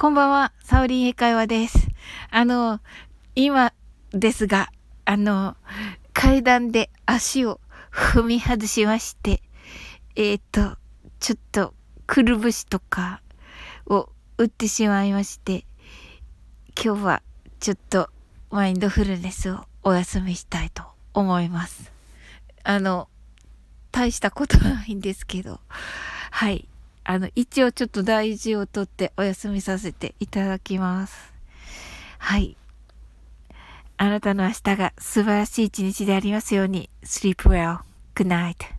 こんばんは、サオリン英会話です。あの、今ですが、あの、階段で足を踏み外しまして、えっ、と、ちょっと、くるぶしとかを打ってしまいまして、今日はちょっとマインドフルネスをお休みしたいと思います。あの、大したことないんですけど、はい。あの、一応ちょっと大事をとってお休みさせていただきます。はい。あなたの明日が素晴らしい一日でありますように。Sleep well. Good night.